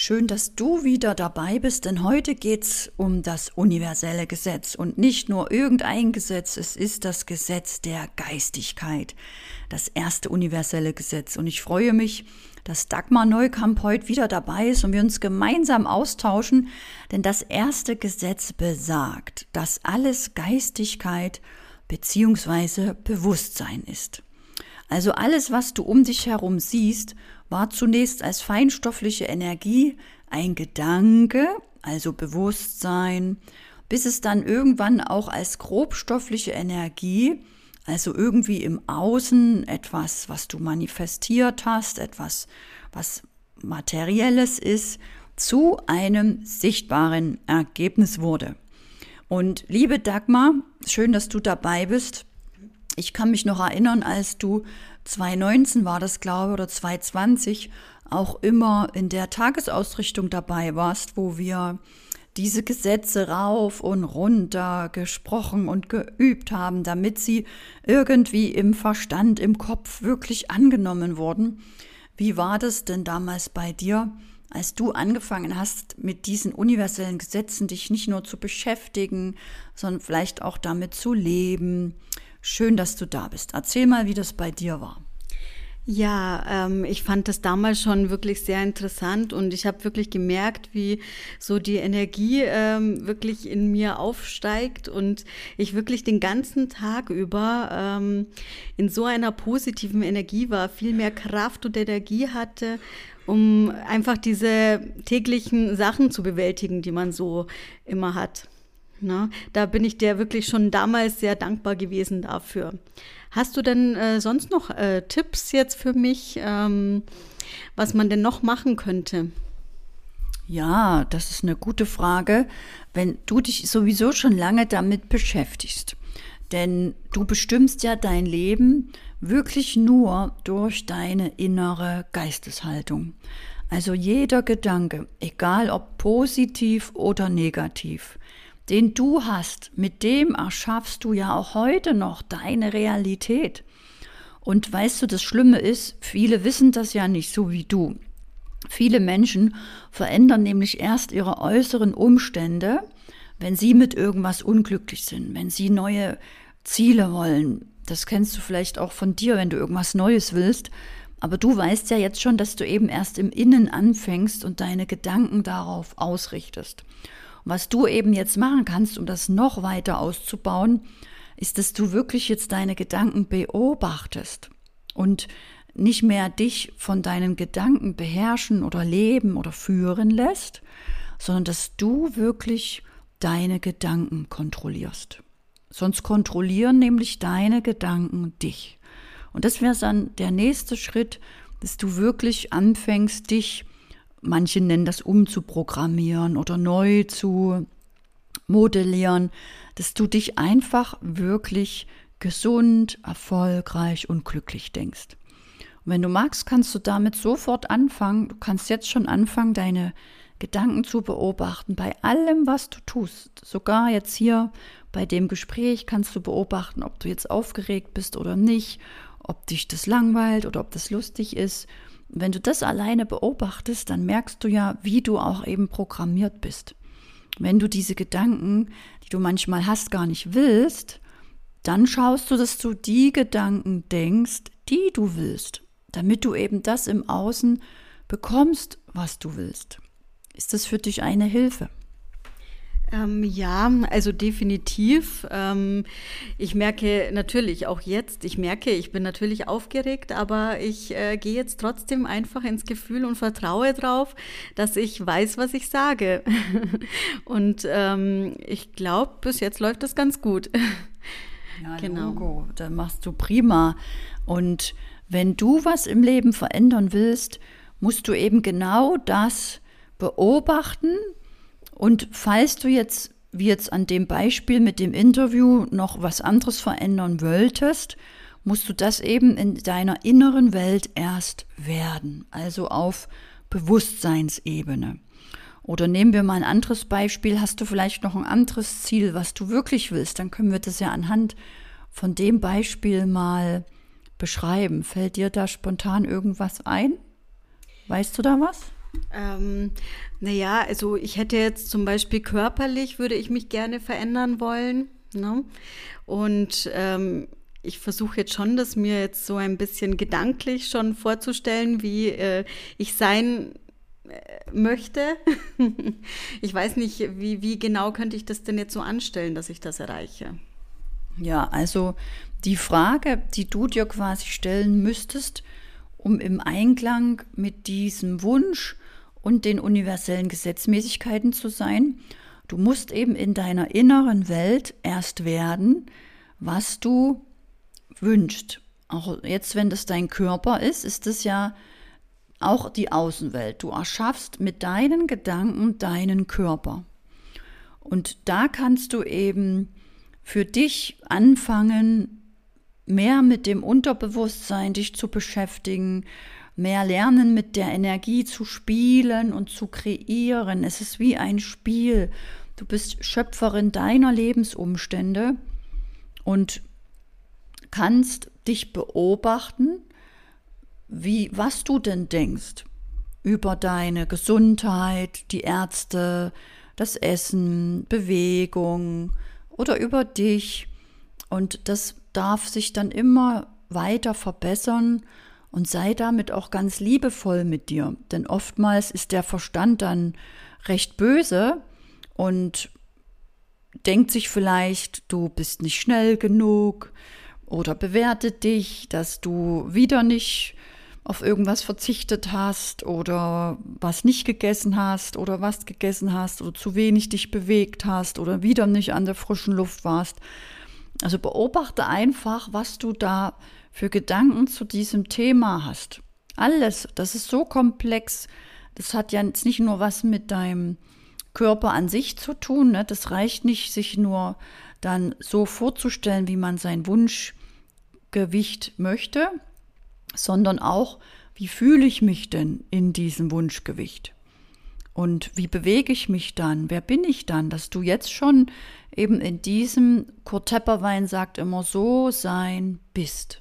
Schön, dass du wieder dabei bist, denn heute geht's um das universelle Gesetz und nicht nur irgendein Gesetz, es ist das Gesetz der Geistigkeit, das erste universelle Gesetz. Und ich freue mich, dass Dagmar Neukamp heute wieder dabei ist und wir uns gemeinsam austauschen, denn das erste Gesetz besagt, dass alles Geistigkeit beziehungsweise Bewusstsein ist. Also alles, was du um dich herum siehst, war zunächst als feinstoffliche Energie ein Gedanke, also Bewusstsein, bis es dann irgendwann auch als grobstoffliche Energie, also irgendwie im Außen etwas, was du manifestiert hast, etwas, was materielles ist, zu einem sichtbaren Ergebnis wurde. Und liebe Dagmar, schön, dass du dabei bist. Ich kann mich noch erinnern, als du 2019 war das, glaube ich, oder 2020 auch immer in der Tagesausrichtung dabei warst, wo wir diese Gesetze rauf und runter gesprochen und geübt haben, damit sie irgendwie im Verstand, im Kopf wirklich angenommen wurden. Wie war das denn damals bei dir, als du angefangen hast, mit diesen universellen Gesetzen dich nicht nur zu beschäftigen, sondern vielleicht auch damit zu leben? Schön, dass du da bist. Erzähl mal, wie das bei dir war. Ja, ähm, ich fand das damals schon wirklich sehr interessant und ich habe wirklich gemerkt, wie so die Energie ähm, wirklich in mir aufsteigt und ich wirklich den ganzen Tag über ähm, in so einer positiven Energie war, viel mehr Kraft und Energie hatte, um einfach diese täglichen Sachen zu bewältigen, die man so immer hat. Na, da bin ich dir wirklich schon damals sehr dankbar gewesen dafür. Hast du denn äh, sonst noch äh, Tipps jetzt für mich, ähm, was man denn noch machen könnte? Ja, das ist eine gute Frage, wenn du dich sowieso schon lange damit beschäftigst. Denn du bestimmst ja dein Leben wirklich nur durch deine innere Geisteshaltung. Also jeder Gedanke, egal ob positiv oder negativ, den du hast, mit dem erschaffst du ja auch heute noch deine Realität. Und weißt du, das Schlimme ist, viele wissen das ja nicht so wie du. Viele Menschen verändern nämlich erst ihre äußeren Umstände, wenn sie mit irgendwas unglücklich sind, wenn sie neue Ziele wollen. Das kennst du vielleicht auch von dir, wenn du irgendwas Neues willst. Aber du weißt ja jetzt schon, dass du eben erst im Innen anfängst und deine Gedanken darauf ausrichtest. Was du eben jetzt machen kannst, um das noch weiter auszubauen, ist, dass du wirklich jetzt deine Gedanken beobachtest und nicht mehr dich von deinen Gedanken beherrschen oder leben oder führen lässt, sondern dass du wirklich deine Gedanken kontrollierst. Sonst kontrollieren nämlich deine Gedanken dich. Und das wäre dann der nächste Schritt, dass du wirklich anfängst, dich manche nennen das umzuprogrammieren oder neu zu modellieren, dass du dich einfach wirklich gesund, erfolgreich und glücklich denkst. Und wenn du magst, kannst du damit sofort anfangen. Du kannst jetzt schon anfangen, deine Gedanken zu beobachten bei allem, was du tust. Sogar jetzt hier bei dem Gespräch kannst du beobachten, ob du jetzt aufgeregt bist oder nicht, ob dich das langweilt oder ob das lustig ist wenn du das alleine beobachtest, dann merkst du ja, wie du auch eben programmiert bist. Wenn du diese Gedanken, die du manchmal hast, gar nicht willst, dann schaust du, dass du die Gedanken denkst, die du willst, damit du eben das im Außen bekommst, was du willst. Ist das für dich eine Hilfe? Ähm, ja, also definitiv. Ähm, ich merke natürlich auch jetzt, ich merke, ich bin natürlich aufgeregt, aber ich äh, gehe jetzt trotzdem einfach ins Gefühl und vertraue darauf, dass ich weiß, was ich sage. und ähm, ich glaube, bis jetzt läuft das ganz gut. Ja, genau. Logo, da machst du prima. Und wenn du was im Leben verändern willst, musst du eben genau das beobachten, und falls du jetzt, wie jetzt an dem Beispiel mit dem Interview, noch was anderes verändern wolltest, musst du das eben in deiner inneren Welt erst werden, also auf Bewusstseinsebene. Oder nehmen wir mal ein anderes Beispiel, hast du vielleicht noch ein anderes Ziel, was du wirklich willst, dann können wir das ja anhand von dem Beispiel mal beschreiben. Fällt dir da spontan irgendwas ein? Weißt du da was? Ähm, naja, also ich hätte jetzt zum Beispiel körperlich, würde ich mich gerne verändern wollen. Ne? Und ähm, ich versuche jetzt schon, das mir jetzt so ein bisschen gedanklich schon vorzustellen, wie äh, ich sein äh, möchte. ich weiß nicht, wie, wie genau könnte ich das denn jetzt so anstellen, dass ich das erreiche. Ja, also die Frage, die du dir quasi stellen müsstest, um im Einklang mit diesem Wunsch und den universellen Gesetzmäßigkeiten zu sein, du musst eben in deiner inneren Welt erst werden, was du wünschst. Auch jetzt, wenn das dein Körper ist, ist es ja auch die Außenwelt. Du erschaffst mit deinen Gedanken deinen Körper. Und da kannst du eben für dich anfangen, mehr mit dem Unterbewusstsein dich zu beschäftigen, mehr lernen, mit der Energie zu spielen und zu kreieren. Es ist wie ein Spiel. Du bist Schöpferin deiner Lebensumstände und kannst dich beobachten, wie, was du denn denkst über deine Gesundheit, die Ärzte, das Essen, Bewegung oder über dich. Und das darf sich dann immer weiter verbessern und sei damit auch ganz liebevoll mit dir. Denn oftmals ist der Verstand dann recht böse und denkt sich vielleicht, du bist nicht schnell genug oder bewertet dich, dass du wieder nicht auf irgendwas verzichtet hast oder was nicht gegessen hast oder was gegessen hast oder zu wenig dich bewegt hast oder wieder nicht an der frischen Luft warst. Also beobachte einfach, was du da für Gedanken zu diesem Thema hast. Alles, das ist so komplex. Das hat ja jetzt nicht nur was mit deinem Körper an sich zu tun. Ne? Das reicht nicht, sich nur dann so vorzustellen, wie man sein Wunschgewicht möchte, sondern auch, wie fühle ich mich denn in diesem Wunschgewicht? Und wie bewege ich mich dann? Wer bin ich dann? Dass du jetzt schon eben in diesem, Kurt Tepperwein sagt immer, so sein bist.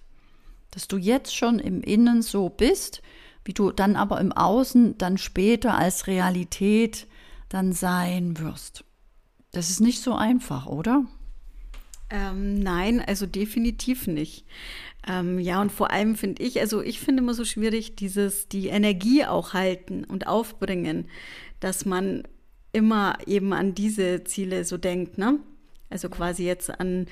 Dass du jetzt schon im Innen so bist, wie du dann aber im Außen dann später als Realität dann sein wirst. Das ist nicht so einfach, oder? Ähm, nein, also definitiv nicht. Ähm, ja, und vor allem finde ich, also ich finde immer so schwierig, dieses, die Energie auch halten und aufbringen, dass man immer eben an diese Ziele so denkt, ne? Also quasi jetzt an,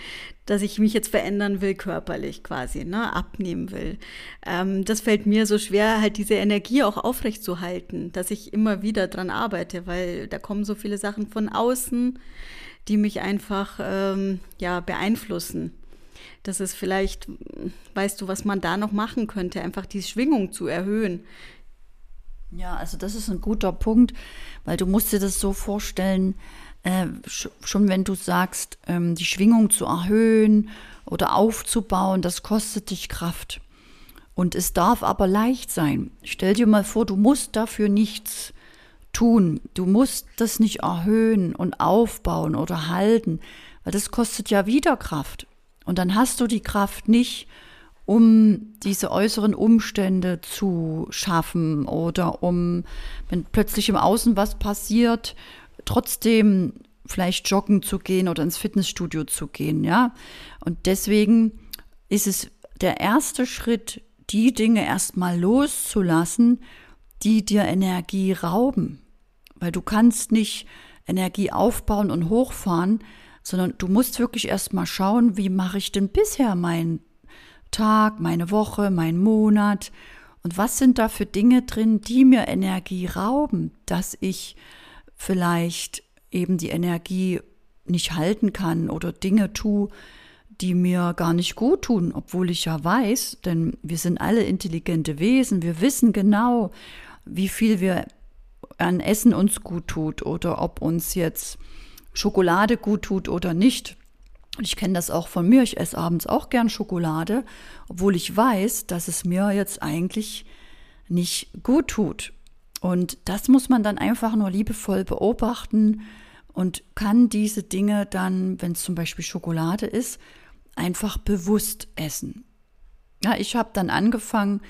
dass ich mich jetzt verändern will körperlich quasi, ne, abnehmen will. Ähm, das fällt mir so schwer, halt diese Energie auch aufrechtzuhalten, dass ich immer wieder dran arbeite, weil da kommen so viele Sachen von außen, die mich einfach ähm, ja beeinflussen. Das ist vielleicht, weißt du, was man da noch machen könnte, einfach die Schwingung zu erhöhen. Ja, also das ist ein guter Punkt, weil du musst dir das so vorstellen, äh, schon wenn du sagst, ähm, die Schwingung zu erhöhen oder aufzubauen, das kostet dich Kraft. Und es darf aber leicht sein. Stell dir mal vor, du musst dafür nichts tun. Du musst das nicht erhöhen und aufbauen oder halten, weil das kostet ja wieder Kraft. Und dann hast du die Kraft nicht, um diese äußeren Umstände zu schaffen oder um, wenn plötzlich im Außen was passiert, trotzdem vielleicht joggen zu gehen oder ins Fitnessstudio zu gehen, ja. Und deswegen ist es der erste Schritt, die Dinge erstmal loszulassen, die dir Energie rauben. Weil du kannst nicht Energie aufbauen und hochfahren, sondern du musst wirklich erstmal schauen, wie mache ich denn bisher meinen Tag, meine Woche, meinen Monat und was sind da für Dinge drin, die mir Energie rauben, dass ich vielleicht eben die Energie nicht halten kann oder Dinge tue, die mir gar nicht gut tun, obwohl ich ja weiß, denn wir sind alle intelligente Wesen, wir wissen genau, wie viel wir an Essen uns gut tut oder ob uns jetzt Schokolade gut tut oder nicht. Ich kenne das auch von mir, ich esse abends auch gern Schokolade, obwohl ich weiß, dass es mir jetzt eigentlich nicht gut tut. Und das muss man dann einfach nur liebevoll beobachten und kann diese Dinge dann, wenn es zum Beispiel Schokolade ist, einfach bewusst essen. Ja, ich habe dann angefangen,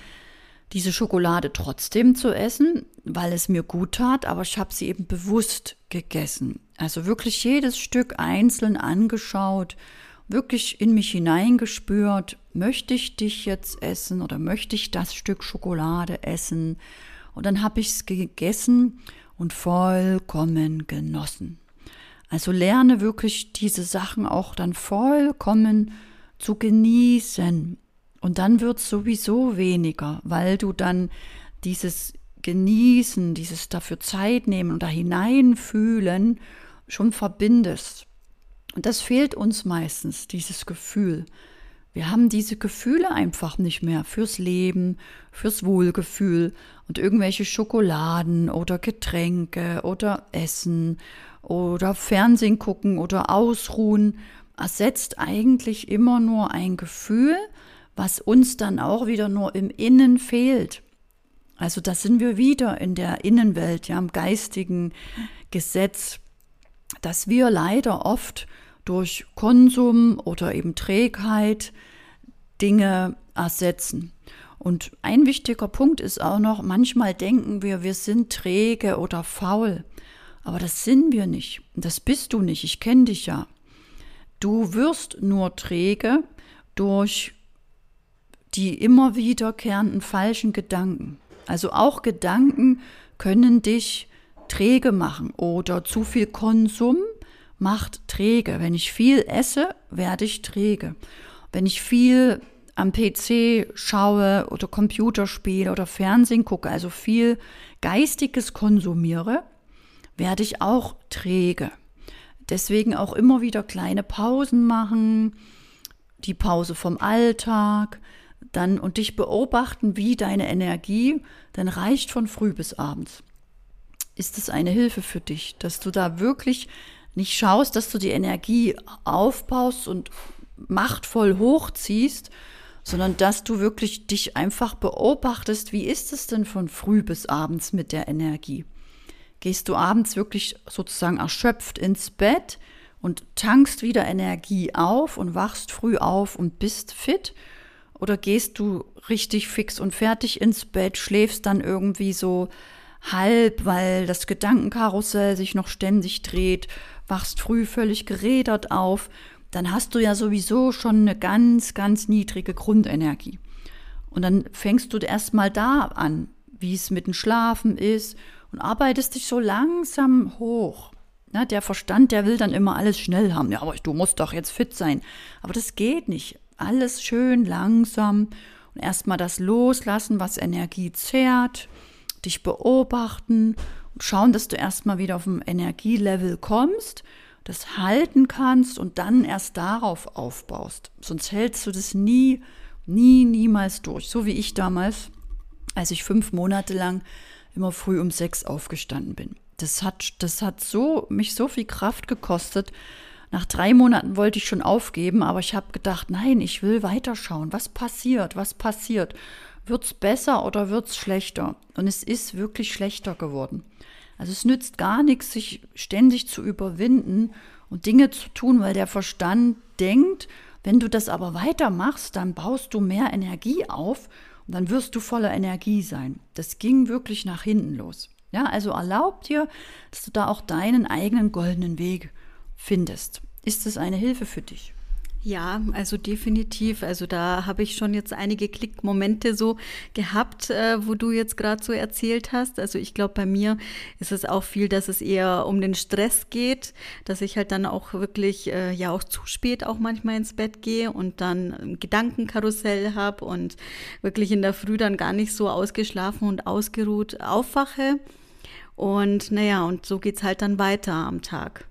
diese Schokolade trotzdem zu essen, weil es mir gut tat, aber ich habe sie eben bewusst gegessen. Also wirklich jedes Stück einzeln angeschaut, wirklich in mich hineingespürt, möchte ich dich jetzt essen oder möchte ich das Stück Schokolade essen? Und dann habe ich es gegessen und vollkommen genossen. Also lerne wirklich diese Sachen auch dann vollkommen zu genießen. Und dann wird es sowieso weniger, weil du dann dieses Genießen, dieses dafür Zeit nehmen und da hineinfühlen schon verbindest. Und das fehlt uns meistens, dieses Gefühl. Wir haben diese Gefühle einfach nicht mehr fürs Leben, fürs Wohlgefühl und irgendwelche Schokoladen oder Getränke oder Essen oder Fernsehen gucken oder ausruhen ersetzt eigentlich immer nur ein Gefühl, was uns dann auch wieder nur im Innen fehlt. Also da sind wir wieder in der Innenwelt, ja, im geistigen Gesetz, dass wir leider oft durch Konsum oder eben Trägheit Dinge ersetzen. Und ein wichtiger Punkt ist auch noch, manchmal denken wir, wir sind träge oder faul. Aber das sind wir nicht. Das bist du nicht. Ich kenne dich ja. Du wirst nur träge durch die immer wiederkehrenden falschen Gedanken. Also auch Gedanken können dich träge machen oder zu viel Konsum macht träge. Wenn ich viel esse, werde ich träge. Wenn ich viel am PC schaue oder Computer spiele oder Fernsehen gucke, also viel Geistiges konsumiere, werde ich auch träge. Deswegen auch immer wieder kleine Pausen machen, die Pause vom Alltag, dann und dich beobachten, wie deine Energie dann reicht von früh bis abends. Ist es eine Hilfe für dich, dass du da wirklich nicht schaust, dass du die Energie aufbaust und machtvoll hochziehst, sondern dass du wirklich dich einfach beobachtest, wie ist es denn von früh bis abends mit der Energie? Gehst du abends wirklich sozusagen erschöpft ins Bett und tankst wieder Energie auf und wachst früh auf und bist fit? Oder gehst du richtig fix und fertig ins Bett, schläfst dann irgendwie so halb, weil das Gedankenkarussell sich noch ständig dreht wachst früh völlig gerädert auf, dann hast du ja sowieso schon eine ganz, ganz niedrige Grundenergie. Und dann fängst du erstmal da an, wie es mit dem Schlafen ist und arbeitest dich so langsam hoch. Ja, der Verstand, der will dann immer alles schnell haben. Ja, aber du musst doch jetzt fit sein. Aber das geht nicht. Alles schön langsam und erstmal das loslassen, was Energie zehrt, dich beobachten schauen, dass du erstmal wieder auf ein Energielevel kommst, das halten kannst und dann erst darauf aufbaust. Sonst hältst du das nie, nie, niemals durch. So wie ich damals, als ich fünf Monate lang immer früh um sechs aufgestanden bin. Das hat, das hat so, mich so viel Kraft gekostet. Nach drei Monaten wollte ich schon aufgeben, aber ich habe gedacht, nein, ich will weiterschauen. Was passiert? Was passiert? Wird es besser oder wird es schlechter? Und es ist wirklich schlechter geworden. Also es nützt gar nichts, sich ständig zu überwinden und Dinge zu tun, weil der Verstand denkt, wenn du das aber weitermachst, dann baust du mehr Energie auf und dann wirst du voller Energie sein. Das ging wirklich nach hinten los. Ja, also erlaub dir, dass du da auch deinen eigenen goldenen Weg findest. Ist es eine Hilfe für dich? Ja, also definitiv. Also da habe ich schon jetzt einige Klickmomente so gehabt, äh, wo du jetzt gerade so erzählt hast. Also ich glaube, bei mir ist es auch viel, dass es eher um den Stress geht, dass ich halt dann auch wirklich äh, ja auch zu spät auch manchmal ins Bett gehe und dann ein Gedankenkarussell habe und wirklich in der Früh dann gar nicht so ausgeschlafen und ausgeruht aufwache. Und naja, und so geht's halt dann weiter am Tag.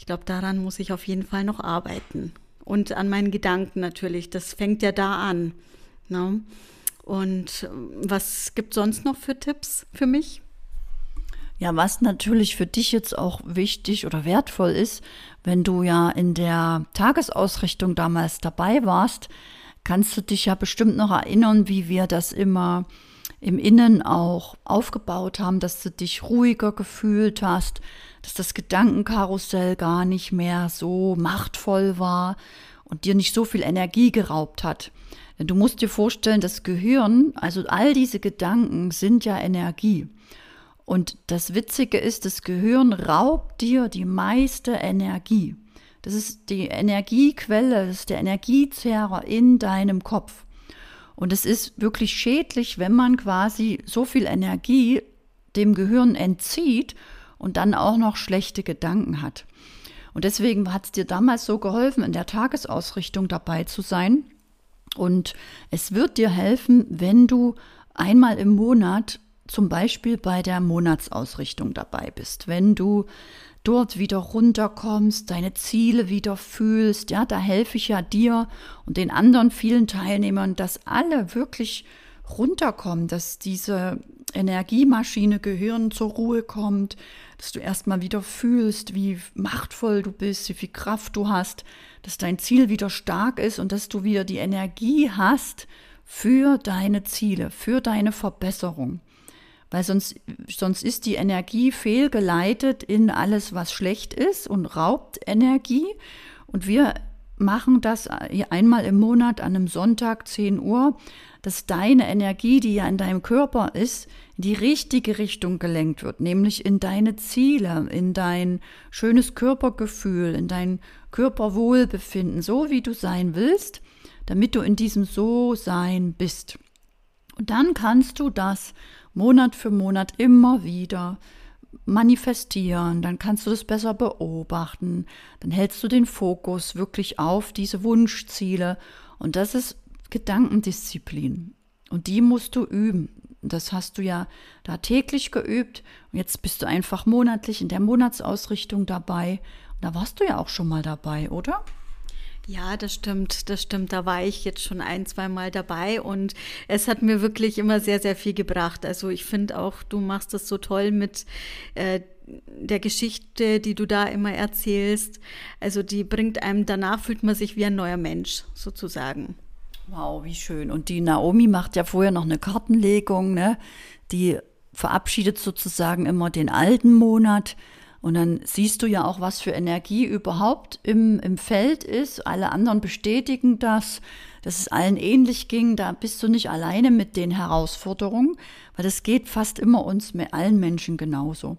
Ich glaube, daran muss ich auf jeden Fall noch arbeiten und an meinen Gedanken natürlich. Das fängt ja da an. Ne? Und was gibt sonst noch für Tipps für mich? Ja, was natürlich für dich jetzt auch wichtig oder wertvoll ist, wenn du ja in der Tagesausrichtung damals dabei warst, kannst du dich ja bestimmt noch erinnern, wie wir das immer im Innen auch aufgebaut haben, dass du dich ruhiger gefühlt hast, dass das Gedankenkarussell gar nicht mehr so machtvoll war und dir nicht so viel Energie geraubt hat. Du musst dir vorstellen, das Gehirn, also all diese Gedanken sind ja Energie. Und das Witzige ist, das Gehirn raubt dir die meiste Energie. Das ist die Energiequelle, das ist der Energiezehrer in deinem Kopf. Und es ist wirklich schädlich, wenn man quasi so viel Energie dem Gehirn entzieht und dann auch noch schlechte Gedanken hat. Und deswegen hat es dir damals so geholfen, in der Tagesausrichtung dabei zu sein. Und es wird dir helfen, wenn du einmal im Monat zum Beispiel bei der Monatsausrichtung dabei bist. Wenn du dort wieder runterkommst, deine Ziele wieder fühlst, ja, da helfe ich ja dir und den anderen vielen Teilnehmern, dass alle wirklich runterkommen, dass diese Energiemaschine Gehirn zur Ruhe kommt, dass du erstmal wieder fühlst, wie machtvoll du bist, wie viel Kraft du hast, dass dein Ziel wieder stark ist und dass du wieder die Energie hast für deine Ziele, für deine Verbesserung. Weil sonst, sonst ist die Energie fehlgeleitet in alles, was schlecht ist und raubt Energie. Und wir machen das einmal im Monat an einem Sonntag 10 Uhr, dass deine Energie, die ja in deinem Körper ist, in die richtige Richtung gelenkt wird, nämlich in deine Ziele, in dein schönes Körpergefühl, in dein Körperwohlbefinden, so wie du sein willst, damit du in diesem So-Sein bist. Und dann kannst du das Monat für Monat immer wieder manifestieren, dann kannst du das besser beobachten, dann hältst du den Fokus wirklich auf diese Wunschziele und das ist Gedankendisziplin und die musst du üben. Das hast du ja da täglich geübt und jetzt bist du einfach monatlich in der Monatsausrichtung dabei. Und da warst du ja auch schon mal dabei, oder? Ja, das stimmt, das stimmt. Da war ich jetzt schon ein, zwei Mal dabei und es hat mir wirklich immer sehr, sehr viel gebracht. Also ich finde auch, du machst das so toll mit äh, der Geschichte, die du da immer erzählst. Also die bringt einem, danach fühlt man sich wie ein neuer Mensch sozusagen. Wow, wie schön. Und die Naomi macht ja vorher noch eine Kartenlegung, ne? Die verabschiedet sozusagen immer den alten Monat und dann siehst du ja auch, was für Energie überhaupt im, im Feld ist. Alle anderen bestätigen das, dass es allen ähnlich ging. Da bist du nicht alleine mit den Herausforderungen, weil das geht fast immer uns, allen Menschen genauso.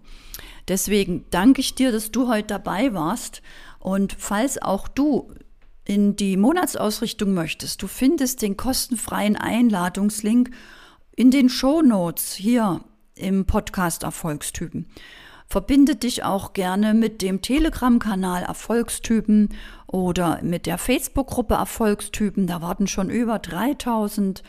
Deswegen danke ich dir, dass du heute dabei warst. Und falls auch du in die Monatsausrichtung möchtest, du findest den kostenfreien Einladungslink in den Show Notes hier im Podcast Erfolgstypen. Verbinde dich auch gerne mit dem Telegram-Kanal Erfolgstypen oder mit der Facebook-Gruppe Erfolgstypen. Da warten schon über 3000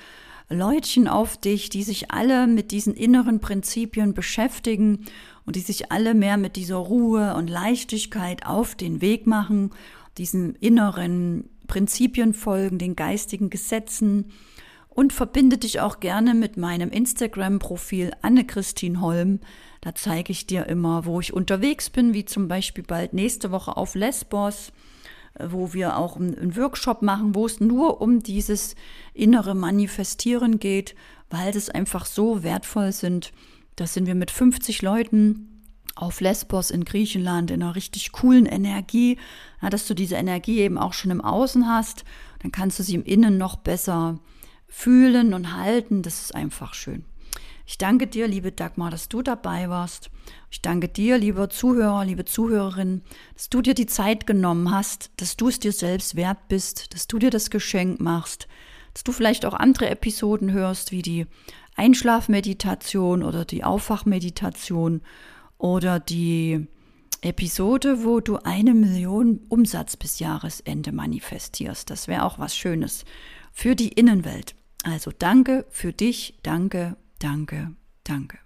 Leutchen auf dich, die sich alle mit diesen inneren Prinzipien beschäftigen und die sich alle mehr mit dieser Ruhe und Leichtigkeit auf den Weg machen, diesen inneren Prinzipien folgen, den geistigen Gesetzen und verbinde dich auch gerne mit meinem Instagram-Profil Anne-Christine Holm. Da zeige ich dir immer, wo ich unterwegs bin, wie zum Beispiel bald nächste Woche auf Lesbos, äh, wo wir auch einen Workshop machen, wo es nur um dieses innere Manifestieren geht, weil das einfach so wertvoll sind. Da sind wir mit 50 Leuten auf Lesbos in Griechenland in einer richtig coolen Energie, ja, dass du diese Energie eben auch schon im Außen hast, dann kannst du sie im Innen noch besser fühlen und halten. Das ist einfach schön. Ich danke dir, liebe Dagmar, dass du dabei warst. Ich danke dir, lieber Zuhörer, liebe Zuhörerin, dass du dir die Zeit genommen hast, dass du es dir selbst wert bist, dass du dir das Geschenk machst, dass du vielleicht auch andere Episoden hörst, wie die Einschlafmeditation oder die Aufwachmeditation oder die Episode, wo du eine Million Umsatz bis Jahresende manifestierst. Das wäre auch was Schönes für die Innenwelt. Also danke für dich, danke Danke, danke.